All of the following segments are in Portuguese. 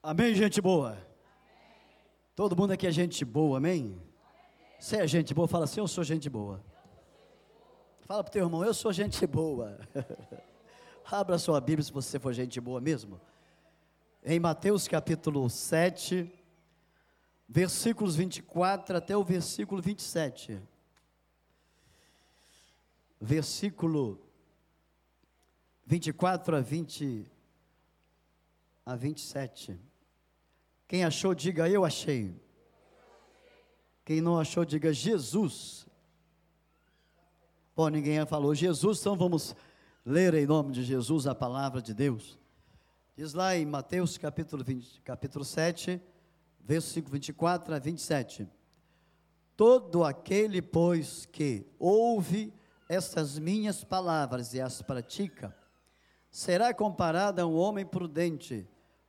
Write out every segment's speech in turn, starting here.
Amém, gente boa? Todo mundo aqui é gente boa, amém? Você é gente boa, fala assim, eu sou gente boa. Fala para o teu irmão, eu sou gente boa. Abra sua Bíblia se você for gente boa mesmo. Em Mateus capítulo 7, versículos 24 até o versículo 27. Versículo 24 a 20 a 27. Quem achou, diga eu achei. Quem não achou, diga Jesus. Bom, ninguém falou Jesus, então vamos ler em nome de Jesus a palavra de Deus. Diz lá em Mateus capítulo, 20, capítulo 7, versículo 24 a 27. Todo aquele, pois, que ouve estas minhas palavras e as pratica, será comparado a um homem prudente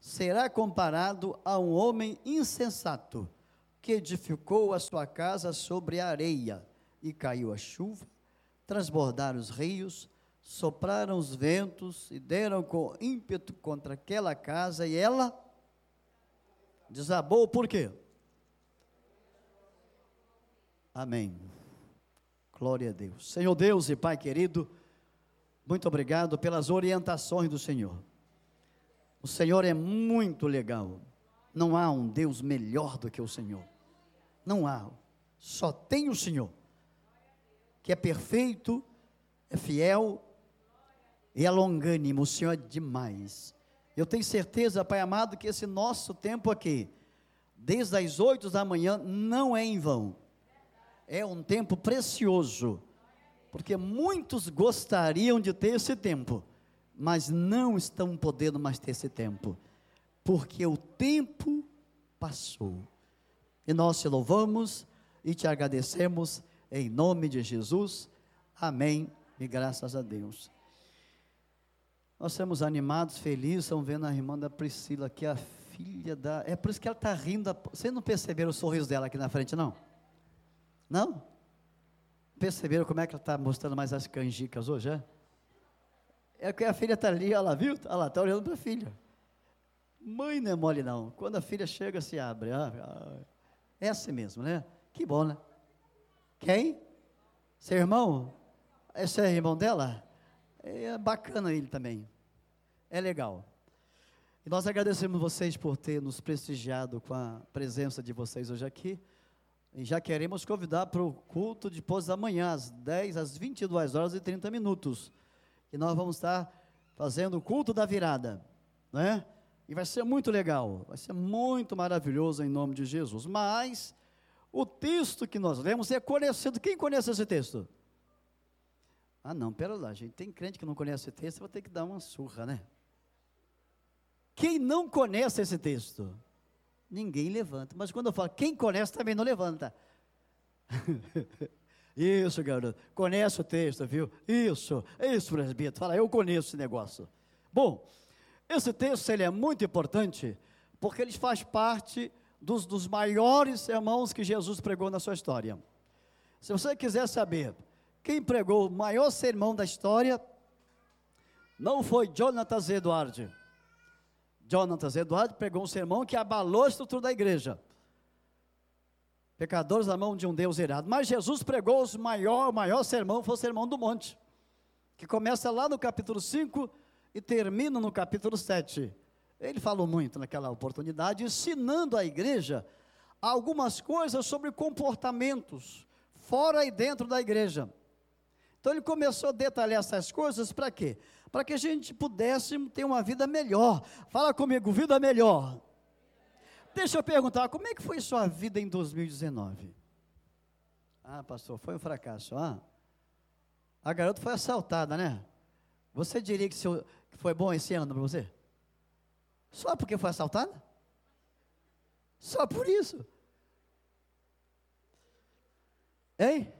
será comparado a um homem insensato que edificou a sua casa sobre a areia e caiu a chuva, transbordaram os rios, sopraram os ventos e deram com ímpeto contra aquela casa e ela desabou por quê? Amém. Glória a Deus. Senhor Deus e Pai querido, muito obrigado pelas orientações do Senhor. O Senhor é muito legal. Não há um Deus melhor do que o Senhor. Não há. Só tem o Senhor, que é perfeito, é fiel e é longânimo. O Senhor é demais. Eu tenho certeza, Pai amado, que esse nosso tempo aqui, desde as oito da manhã, não é em vão. É um tempo precioso, porque muitos gostariam de ter esse tempo mas não estão podendo mais ter esse tempo, porque o tempo passou. E nós te louvamos e te agradecemos em nome de Jesus. Amém. E graças a Deus. Nós estamos animados, felizes, estamos vendo a irmã da Priscila, é a filha da. É por isso que ela está rindo. Vocês não perceberam o sorriso dela aqui na frente, não? Não? Perceberam como é que ela está mostrando mais as canjicas hoje, é? É que a filha está ali, olha lá, viu? Olha lá, está olhando para a filha. Mãe não é mole não. Quando a filha chega, se abre. Ah, ah, é assim mesmo, né? Que bom, né? Quem? Seu irmão? Esse é irmão dela? É bacana ele também. É legal. E nós agradecemos vocês por ter nos prestigiado com a presença de vocês hoje aqui. E já queremos convidar para o culto depois da manhã, às 10, às 22 horas e 30 minutos que nós vamos estar fazendo o culto da virada, né? E vai ser muito legal, vai ser muito maravilhoso em nome de Jesus. Mas o texto que nós lemos é conhecido. Quem conhece esse texto? Ah, não, pera lá, gente. Tem crente que não conhece esse texto, vou ter que dar uma surra, né? Quem não conhece esse texto? Ninguém levanta. Mas quando eu falo quem conhece, também não levanta. Isso, garoto. Conhece o texto, viu? Isso, isso, presbítero. Fala, eu conheço esse negócio. Bom, esse texto ele é muito importante porque ele faz parte dos, dos maiores sermões que Jesus pregou na sua história. Se você quiser saber quem pregou o maior sermão da história, não foi Jonathan Edward. Jonathan Edward pregou um sermão que abalou a estrutura da igreja pecadores na mão de um Deus irado. Mas Jesus pregou o maior, maior sermão, foi o sermão do monte, que começa lá no capítulo 5 e termina no capítulo 7. Ele falou muito naquela oportunidade, ensinando a igreja algumas coisas sobre comportamentos, fora e dentro da igreja. Então ele começou a detalhar essas coisas para quê? Para que a gente pudesse ter uma vida melhor. Fala comigo, vida melhor. Deixa eu perguntar, como é que foi sua vida em 2019? Ah, pastor, foi um fracasso. Ah, a garota foi assaltada, né? Você diria que, seu, que foi bom esse ano para você? Só porque foi assaltada? Só por isso. Hein?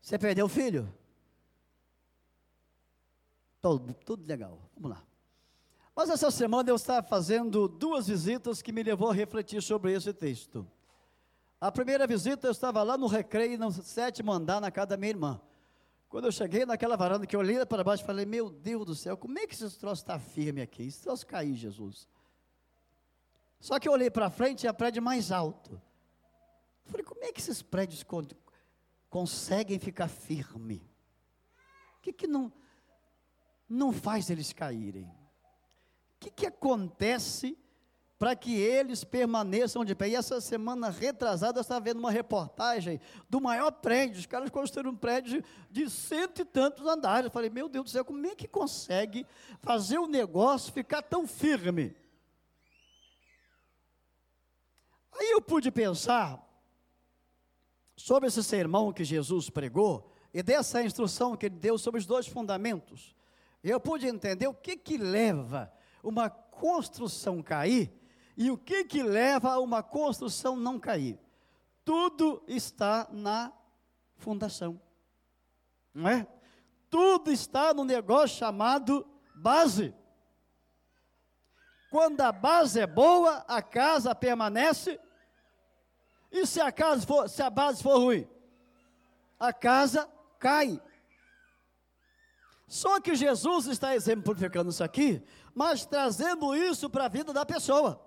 Você perdeu o filho? Tudo legal. Vamos lá. Mas essa semana eu estava fazendo duas visitas que me levou a refletir sobre esse texto. A primeira visita eu estava lá no recreio, no sétimo andar, na casa da minha irmã. Quando eu cheguei naquela varanda que eu olhei para baixo, falei: Meu Deus do céu, como é que esse troço está firme aqui? Esse troço caiu, Jesus. Só que eu olhei para frente e a prédio mais alto. Eu falei: Como é que esses prédios conseguem ficar firmes? O que, que não, não faz eles caírem? Que, que acontece para que eles permaneçam de pé? E essa semana retrasada eu estava vendo uma reportagem do maior prédio. Os caras construíram um prédio de cento e tantos andares. Eu falei, meu Deus do céu, como é que consegue fazer o negócio ficar tão firme? Aí eu pude pensar sobre esse sermão que Jesus pregou e dessa instrução que ele deu sobre os dois fundamentos, eu pude entender o que que leva uma construção cair e o que que leva a uma construção não cair. Tudo está na fundação. Não é? Tudo está no negócio chamado base. Quando a base é boa, a casa permanece e se a, casa for, se a base for ruim? A casa cai. Só que Jesus está exemplificando isso aqui, mas trazendo isso para a vida da pessoa.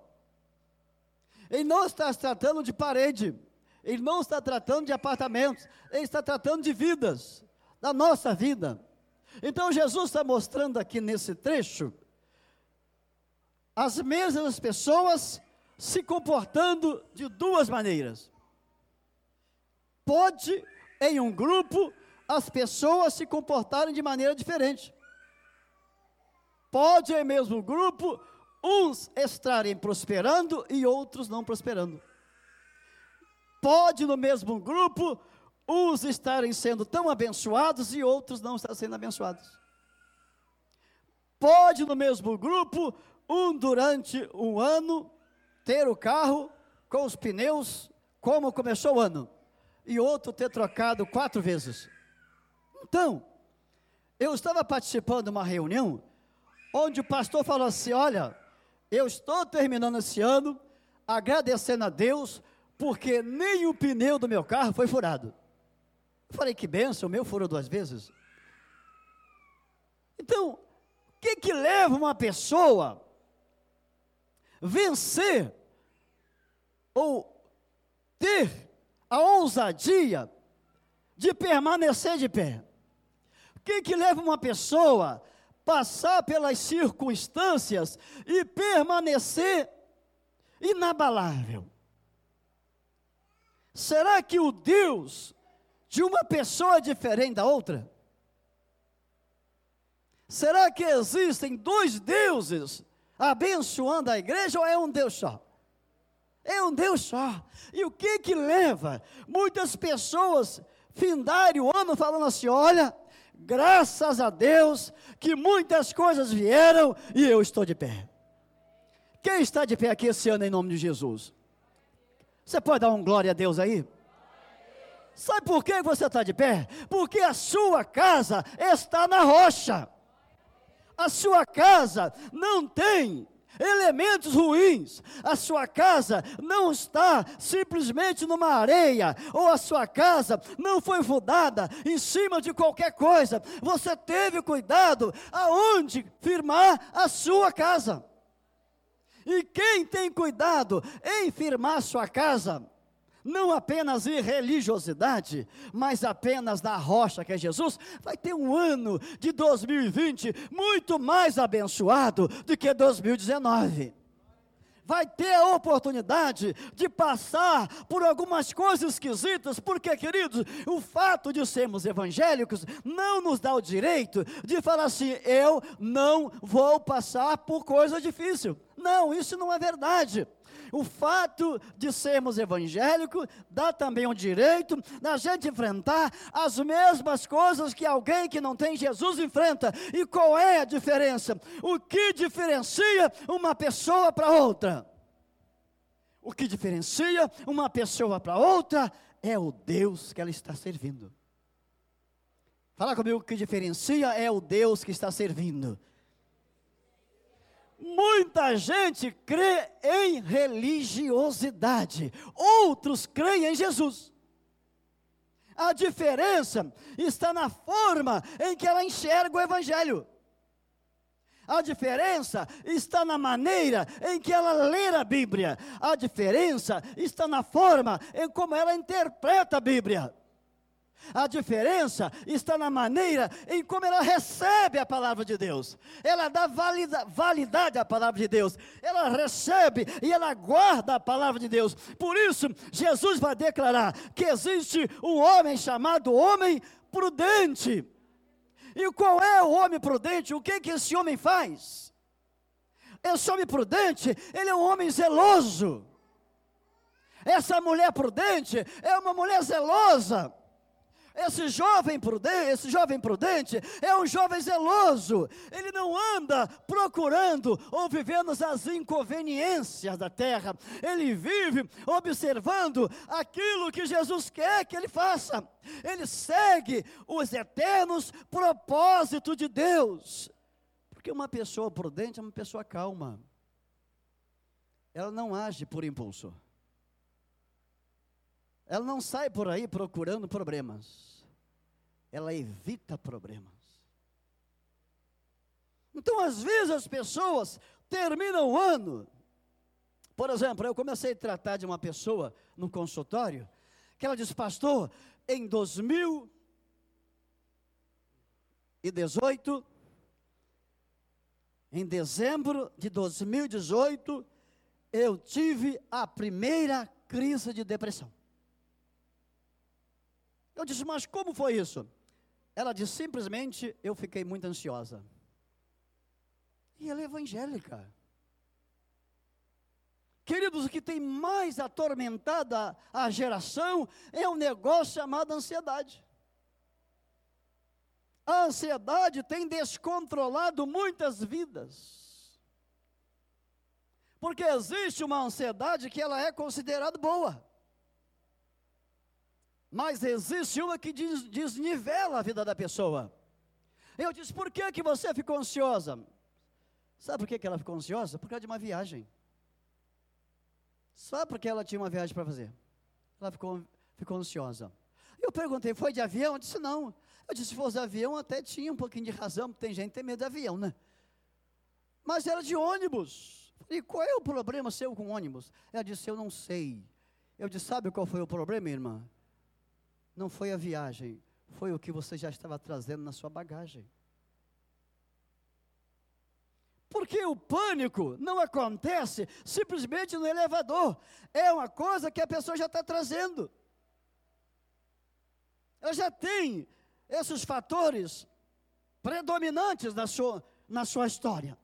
Ele não está tratando de parede, ele não está tratando de apartamentos, ele está tratando de vidas, da nossa vida. Então Jesus está mostrando aqui nesse trecho as mesmas pessoas se comportando de duas maneiras. Pode, em um grupo, as pessoas se comportarem de maneira diferente. Pode, em mesmo grupo, uns estarem prosperando e outros não prosperando. Pode, no mesmo grupo, uns estarem sendo tão abençoados e outros não estarem sendo abençoados. Pode, no mesmo grupo, um durante um ano ter o carro com os pneus como começou o ano, e outro ter trocado quatro vezes. Então, eu estava participando de uma reunião onde o pastor falou assim: Olha, eu estou terminando esse ano agradecendo a Deus porque nem o pneu do meu carro foi furado. Eu falei: Que benção, o meu furou duas vezes. Então, o que, que leva uma pessoa vencer ou ter a ousadia de permanecer de pé. O que, que leva uma pessoa passar pelas circunstâncias e permanecer inabalável? Será que o Deus de uma pessoa é diferente da outra? Será que existem dois deuses abençoando a igreja ou é um Deus só? É um Deus só. E o que que leva muitas pessoas findarem o ano falando assim: olha, graças a Deus que muitas coisas vieram e eu estou de pé. Quem está de pé aqui esse ano em nome de Jesus? Você pode dar um glória a Deus aí? Sabe por que você está de pé? Porque a sua casa está na rocha a sua casa não tem elementos ruins, a sua casa não está simplesmente numa areia, ou a sua casa não foi fundada em cima de qualquer coisa, você teve cuidado aonde firmar a sua casa. E quem tem cuidado em firmar sua casa, não apenas em religiosidade, mas apenas na rocha que é Jesus, vai ter um ano de 2020 muito mais abençoado do que 2019 vai ter a oportunidade de passar por algumas coisas esquisitas, porque, queridos, o fato de sermos evangélicos não nos dá o direito de falar assim: eu não vou passar por coisa difícil. Não, isso não é verdade. O fato de sermos evangélicos dá também o direito da gente enfrentar as mesmas coisas que alguém que não tem Jesus enfrenta. E qual é a diferença? O que diferencia uma pessoa para outra? O que diferencia uma pessoa para outra é o Deus que ela está servindo. Fala comigo, o que diferencia é o Deus que está servindo. Muita gente crê em religiosidade, outros creem em Jesus. A diferença está na forma em que ela enxerga o Evangelho. A diferença está na maneira em que ela lê a Bíblia. A diferença está na forma em como ela interpreta a Bíblia. A diferença está na maneira em como ela recebe a palavra de Deus. Ela dá valida, validade à palavra de Deus. Ela recebe e ela guarda a palavra de Deus. Por isso, Jesus vai declarar que existe um homem chamado homem prudente. E qual é o homem prudente? O que que esse homem faz? Esse homem prudente, ele é um homem zeloso. Essa mulher prudente é uma mulher zelosa. Esse jovem prudente, esse jovem prudente é um jovem zeloso. Ele não anda procurando ou vivendo as inconveniências da terra. Ele vive observando aquilo que Jesus quer que ele faça. Ele segue os eternos propósitos de Deus. Porque uma pessoa prudente é uma pessoa calma. Ela não age por impulso. Ela não sai por aí procurando problemas. Ela evita problemas. Então, às vezes, as pessoas terminam o ano. Por exemplo, eu comecei a tratar de uma pessoa no consultório, que ela disse, pastor, em 2018, em dezembro de 2018, eu tive a primeira crise de depressão. Eu disse, mas como foi isso? Ela disse, simplesmente eu fiquei muito ansiosa. E ela é evangélica. Queridos, o que tem mais atormentada a geração é um negócio chamado ansiedade. A ansiedade tem descontrolado muitas vidas. Porque existe uma ansiedade que ela é considerada boa. Mas existe uma que des, desnivela a vida da pessoa. Eu disse, por que, que você ficou ansiosa? Sabe por que, que ela ficou ansiosa? Por causa de uma viagem. Sabe por que ela tinha uma viagem para fazer? Ela ficou, ficou ansiosa. Eu perguntei, foi de avião? Eu disse, não. Eu disse, se fosse de avião, até tinha um pouquinho de razão, porque tem gente que tem medo de avião, né? Mas era de ônibus. E qual é o problema seu com ônibus? Ela disse, eu não sei. Eu disse, sabe qual foi o problema, irmã? Não foi a viagem, foi o que você já estava trazendo na sua bagagem. Porque o pânico não acontece simplesmente no elevador, é uma coisa que a pessoa já está trazendo. Ela já tem esses fatores predominantes na sua, na sua história.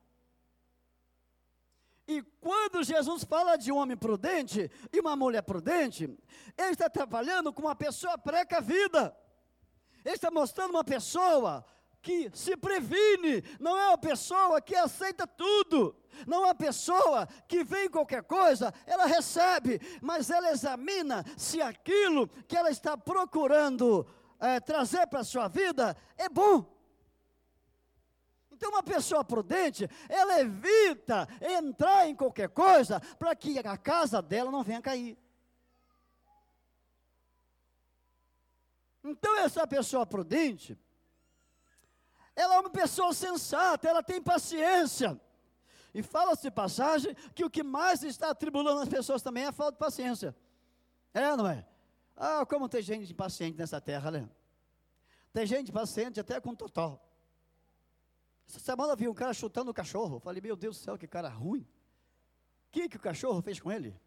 E quando Jesus fala de um homem prudente e uma mulher prudente, ele está trabalhando com uma pessoa precavida. Ele está mostrando uma pessoa que se previne, não é uma pessoa que aceita tudo, não é uma pessoa que vem qualquer coisa, ela recebe, mas ela examina se aquilo que ela está procurando é, trazer para a sua vida é bom. Então, uma pessoa prudente, ela evita entrar em qualquer coisa para que a casa dela não venha cair. Então, essa pessoa prudente, ela é uma pessoa sensata, ela tem paciência. E fala-se passagem que o que mais está atribulando as pessoas também é a falta de paciência. É, não é? Ah, como tem gente impaciente nessa terra, né? Tem gente paciente até com total. Essa semana eu vi um cara chutando o cachorro. Falei, meu Deus do céu, que cara ruim. O que, que o cachorro fez com ele?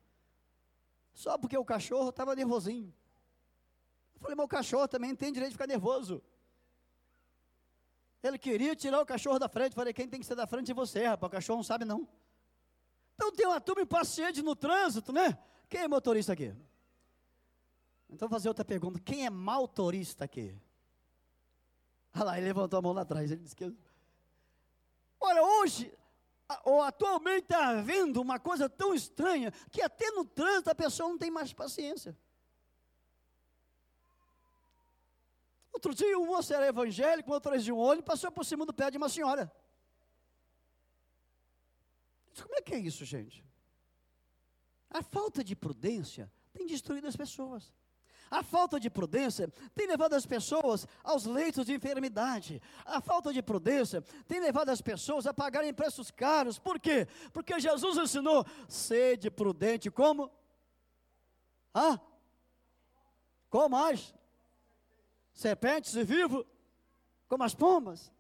Só porque o cachorro estava nervosinho. Eu falei, o cachorro também tem direito de ficar nervoso. Ele queria tirar o cachorro da frente. Falei, quem tem que ser da frente é você, rapaz. O cachorro não sabe não. Então tem uma turma impaciente no trânsito, né? Quem é motorista aqui? Então vou fazer outra pergunta. Quem é motorista aqui? Olha lá, ele levantou a mão lá atrás. Ele disse que Olha, hoje, ou atualmente está havendo uma coisa tão estranha que até no trânsito a pessoa não tem mais paciência. Outro dia um moço era evangélico, outro de um olho, passou por cima do pé de uma senhora. Como é que é isso, gente? A falta de prudência tem destruído as pessoas. A falta de prudência tem levado as pessoas aos leitos de enfermidade. A falta de prudência tem levado as pessoas a pagarem preços caros. Por quê? Porque Jesus ensinou: sede prudente como? Hã? Como mais? Serpentes e vivo? Como as pombas?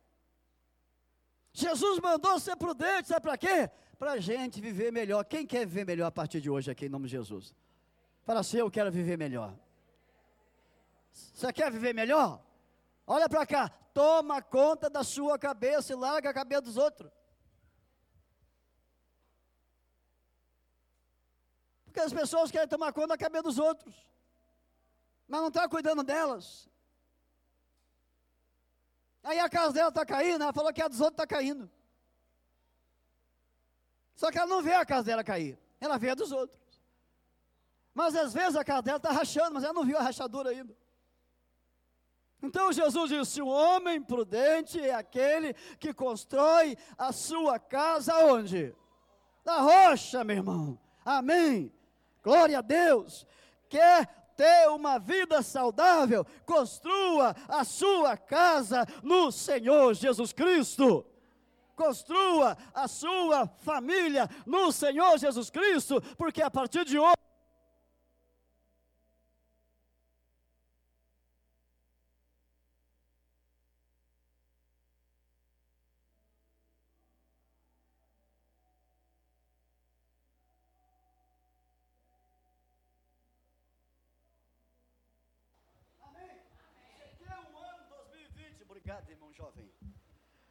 Jesus mandou ser prudente, sabe para quê? Para a gente viver melhor. Quem quer viver melhor a partir de hoje aqui, em nome de Jesus? Fala assim, eu quero viver melhor. Você quer viver melhor? Olha para cá, toma conta da sua cabeça e larga a cabeça dos outros. Porque as pessoas querem tomar conta da cabeça dos outros, mas não está cuidando delas. Aí a casa dela está caindo, ela falou que a dos outros está caindo. Só que ela não vê a casa dela cair, ela vê a dos outros. Mas às vezes a casa dela está rachando, mas ela não viu a rachadura ainda. Então Jesus disse: o homem prudente é aquele que constrói a sua casa onde? Na rocha, meu irmão. Amém. Glória a Deus. Quer ter uma vida saudável? Construa a sua casa no Senhor Jesus Cristo. Construa a sua família no Senhor Jesus Cristo, porque a partir de hoje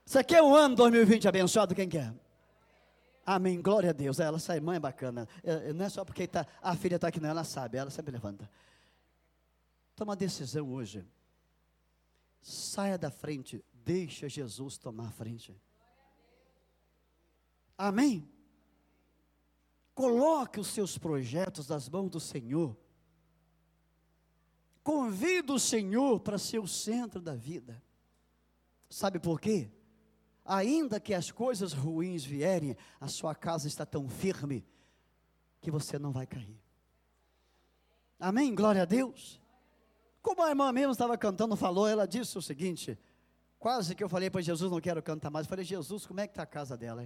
Isso aqui é um ano 2020 abençoado, quem quer? Amém, glória a Deus. Ela sai, mãe é bacana. É, não é só porque tá, a filha está aqui, não, ela sabe, ela sempre levanta. Toma uma decisão hoje. Saia da frente, deixa Jesus tomar a frente. Amém? Coloque os seus projetos nas mãos do Senhor. Convida o Senhor para ser o centro da vida. Sabe por quê? ainda que as coisas ruins vierem, a sua casa está tão firme que você não vai cair. Amém? Glória a Deus. Como a irmã mesmo estava cantando, falou, ela disse o seguinte: quase que eu falei para Jesus, não quero cantar mais. Eu falei, Jesus, como é que está a casa dela?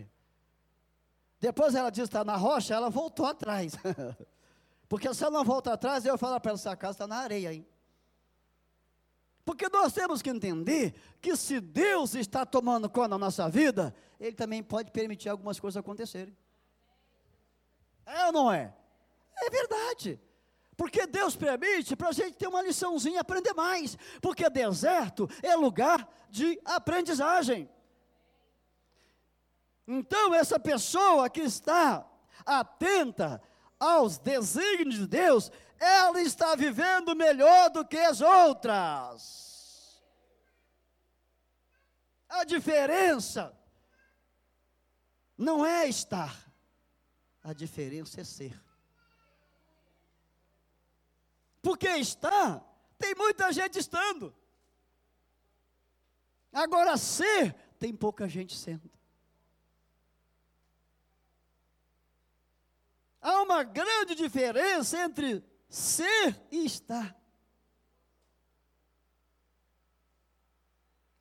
Depois ela disse, está na rocha, ela voltou atrás. Porque se ela não volta atrás, eu falo para ela, essa casa está na areia, hein? Porque nós temos que entender que se Deus está tomando conta da nossa vida, Ele também pode permitir algumas coisas acontecerem. É ou não é? É verdade. Porque Deus permite para a gente ter uma liçãozinha, aprender mais. Porque deserto é lugar de aprendizagem. Então, essa pessoa que está atenta aos desígnios de Deus, ela está vivendo melhor do que as outras. A diferença não é estar, a diferença é ser. Porque estar, tem muita gente estando. Agora, ser, tem pouca gente sendo. Há uma grande diferença entre ser e estar.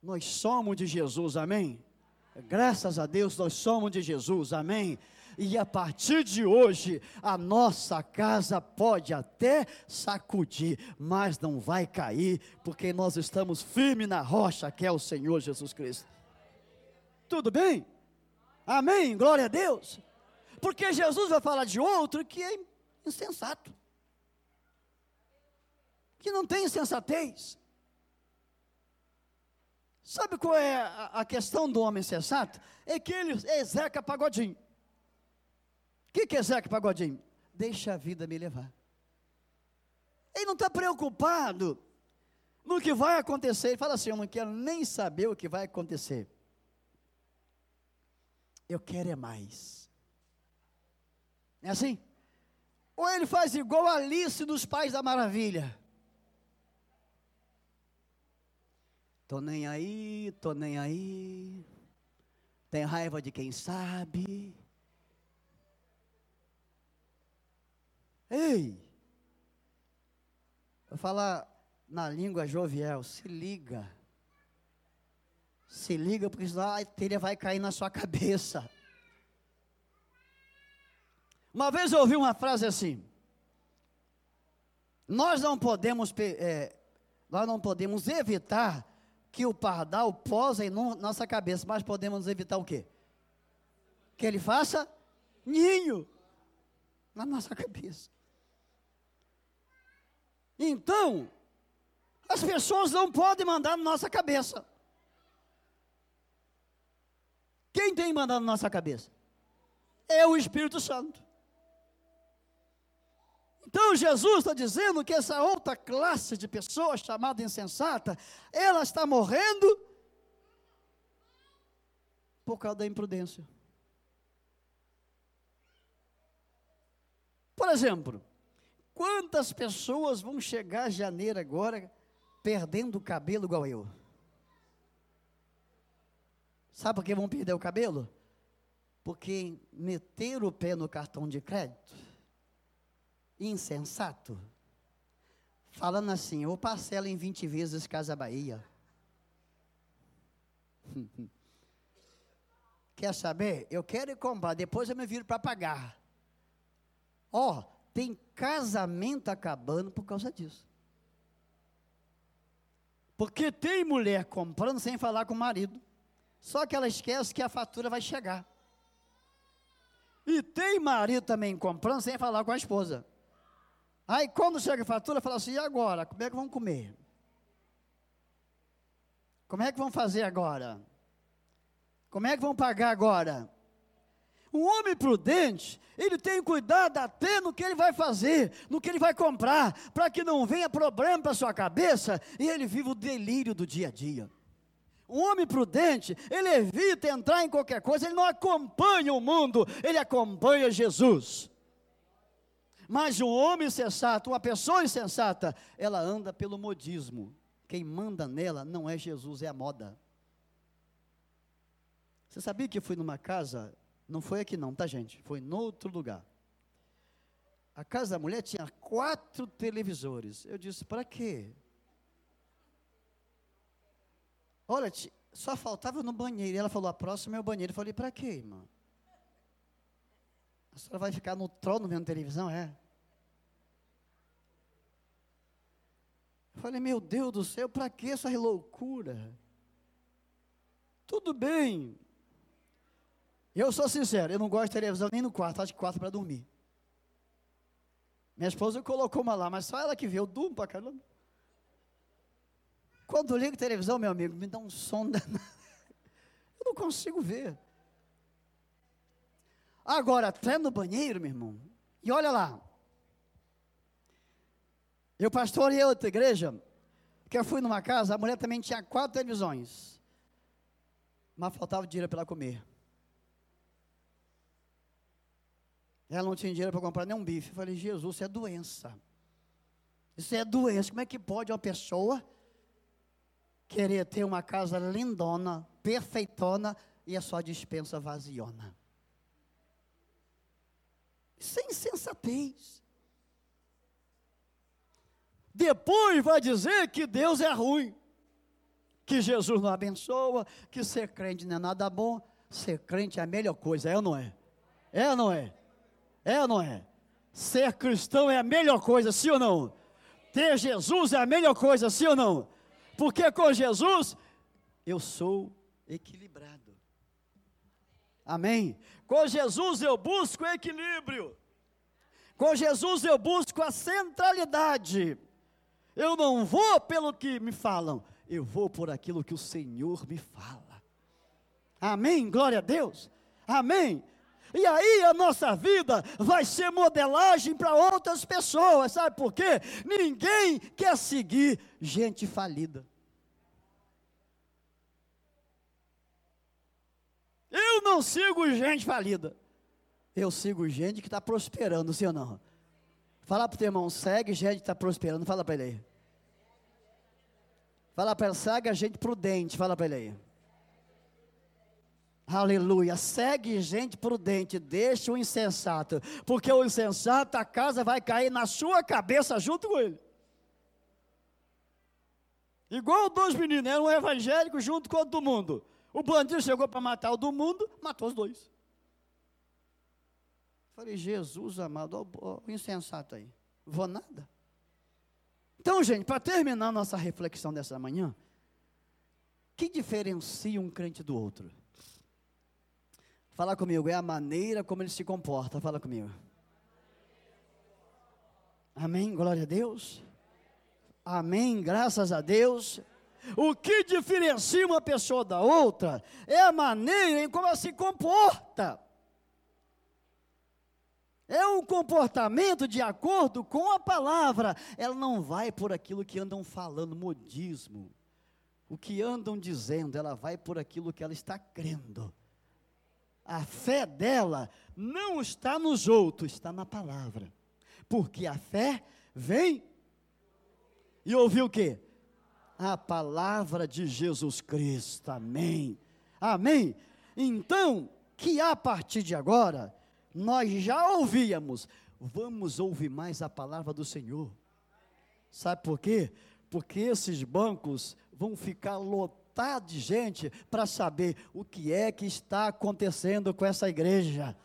Nós somos de Jesus, amém? Graças a Deus nós somos de Jesus, amém? E a partir de hoje, a nossa casa pode até sacudir, mas não vai cair, porque nós estamos firmes na rocha que é o Senhor Jesus Cristo. Tudo bem? Amém? Glória a Deus. Porque Jesus vai falar de outro que é insensato que não tem sensatez. Sabe qual é a, a questão do homem sensato? É que ele é Zeca Pagodinho. O que, que é Zeca Pagodinho? Deixa a vida me levar. Ele não está preocupado no que vai acontecer. Ele fala assim: Eu não quero nem saber o que vai acontecer. eu quero é mais. É assim? Ou ele faz igual Alice dos Pais da Maravilha. Tô nem aí, tô nem aí. Tem raiva de quem sabe. Ei! Vou falar na língua jovial, se liga. Se liga, porque senão a telha vai cair na sua cabeça. Uma vez eu ouvi uma frase assim: Nós não podemos, é, nós não podemos evitar que o pardal posa em nossa cabeça, mas podemos evitar o quê? Que ele faça ninho na nossa cabeça. Então, as pessoas não podem mandar na nossa cabeça. Quem tem mandado na nossa cabeça? É o Espírito Santo. Então Jesus está dizendo que essa outra classe de pessoas chamada insensata, ela está morrendo por causa da imprudência. Por exemplo, quantas pessoas vão chegar em janeiro agora perdendo o cabelo igual eu? Sabe por que vão perder o cabelo? Porque meteram o pé no cartão de crédito insensato, falando assim: eu parcelo em 20 vezes Casa Bahia. Quer saber? Eu quero comprar, depois eu me viro para pagar. Ó, oh, tem casamento acabando por causa disso. Porque tem mulher comprando sem falar com o marido. Só que ela esquece que a fatura vai chegar. E tem marido também comprando sem falar com a esposa. Aí quando chega a fatura, fala assim: e agora? Como é que vamos comer? Como é que vão fazer agora? Como é que vão pagar agora? Um homem prudente, ele tem cuidado até no que ele vai fazer, no que ele vai comprar, para que não venha problema para sua cabeça e ele viva o delírio do dia a dia. Um homem prudente, ele evita entrar em qualquer coisa, ele não acompanha o mundo, ele acompanha Jesus. Mas um homem sensato, uma pessoa insensata, ela anda pelo modismo. Quem manda nela não é Jesus, é a moda. Você sabia que eu fui numa casa, não foi aqui não, tá gente? Foi em outro lugar. A casa da mulher tinha quatro televisores. Eu disse, para quê? Olha, só faltava no banheiro. Ela falou, a próxima é o banheiro. Eu falei, para quê, irmão? A senhora vai ficar no trono vendo televisão? É. Eu falei, meu Deus do céu, para que essa loucura? Tudo bem. Eu sou sincero, eu não gosto de televisão nem no quarto, acho que quarto para dormir. Minha esposa colocou uma lá, mas só ela que vê, eu durmo para caramba. Quando eu ligo televisão, meu amigo, me dá um som danado. Eu não consigo ver. Agora, até no banheiro, meu irmão. E olha lá. Eu pastorei outra igreja, que eu fui numa casa, a mulher também tinha quatro televisões. Mas faltava dinheiro para ela comer. Ela não tinha dinheiro para comprar nem um bife. Eu falei, Jesus, isso é doença. Isso é doença. Como é que pode uma pessoa querer ter uma casa lindona, perfeitona, e a sua dispensa vaziona? Isso é insensatez. Depois vai dizer que Deus é ruim, que Jesus não abençoa, que ser crente não é nada bom. Ser crente é a melhor coisa, é ou não é? É ou não é? É ou não é? Ser cristão é a melhor coisa, sim ou não? Ter Jesus é a melhor coisa, sim ou não? Porque com Jesus eu sou equilibrado. Amém? Com Jesus eu busco equilíbrio. Com Jesus eu busco a centralidade. Eu não vou pelo que me falam, eu vou por aquilo que o Senhor me fala. Amém? Glória a Deus. Amém. E aí a nossa vida vai ser modelagem para outras pessoas, sabe por quê? Ninguém quer seguir gente falida. Eu não sigo gente falida. Eu sigo gente que está prosperando, sim ou não? Fala para o teu irmão, segue gente que está prosperando. Fala para ele aí. Fala para ele, segue a gente prudente. Fala para ele aí. Aleluia. Segue gente prudente, deixa o insensato. Porque o insensato, a casa vai cair na sua cabeça junto com ele. Igual dois meninos, era um evangélico junto com o do mundo. O bandido chegou para matar o do mundo, matou os dois. Falei, Jesus amado, o insensato aí. Vou nada. Então, gente, para terminar nossa reflexão dessa manhã, que diferencia um crente do outro? Fala comigo, é a maneira como ele se comporta. Fala comigo. Amém, glória a Deus. Amém, graças a Deus. O que diferencia uma pessoa da outra é a maneira em como ela se comporta. É um comportamento de acordo com a palavra. Ela não vai por aquilo que andam falando, modismo. O que andam dizendo, ela vai por aquilo que ela está crendo. A fé dela não está nos outros, está na palavra. Porque a fé vem e ouviu o quê? A palavra de Jesus Cristo. Amém. Amém. Então, que a partir de agora nós já ouvíamos, vamos ouvir mais a palavra do Senhor. Sabe por quê? Porque esses bancos vão ficar lotados de gente para saber o que é que está acontecendo com essa igreja.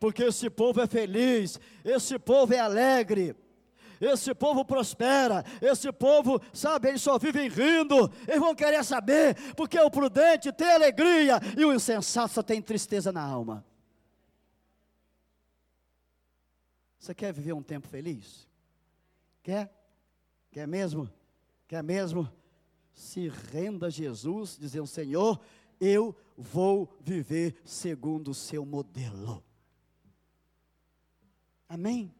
Porque esse povo é feliz, esse povo é alegre, esse povo prospera, esse povo, sabe, eles só vivem rindo, eles vão querer saber, porque o prudente tem alegria e o insensato só tem tristeza na alma. Você quer viver um tempo feliz? Quer? Quer mesmo? Quer mesmo? Se renda a Jesus, dizendo: Senhor, eu vou viver segundo o seu modelo. Amém?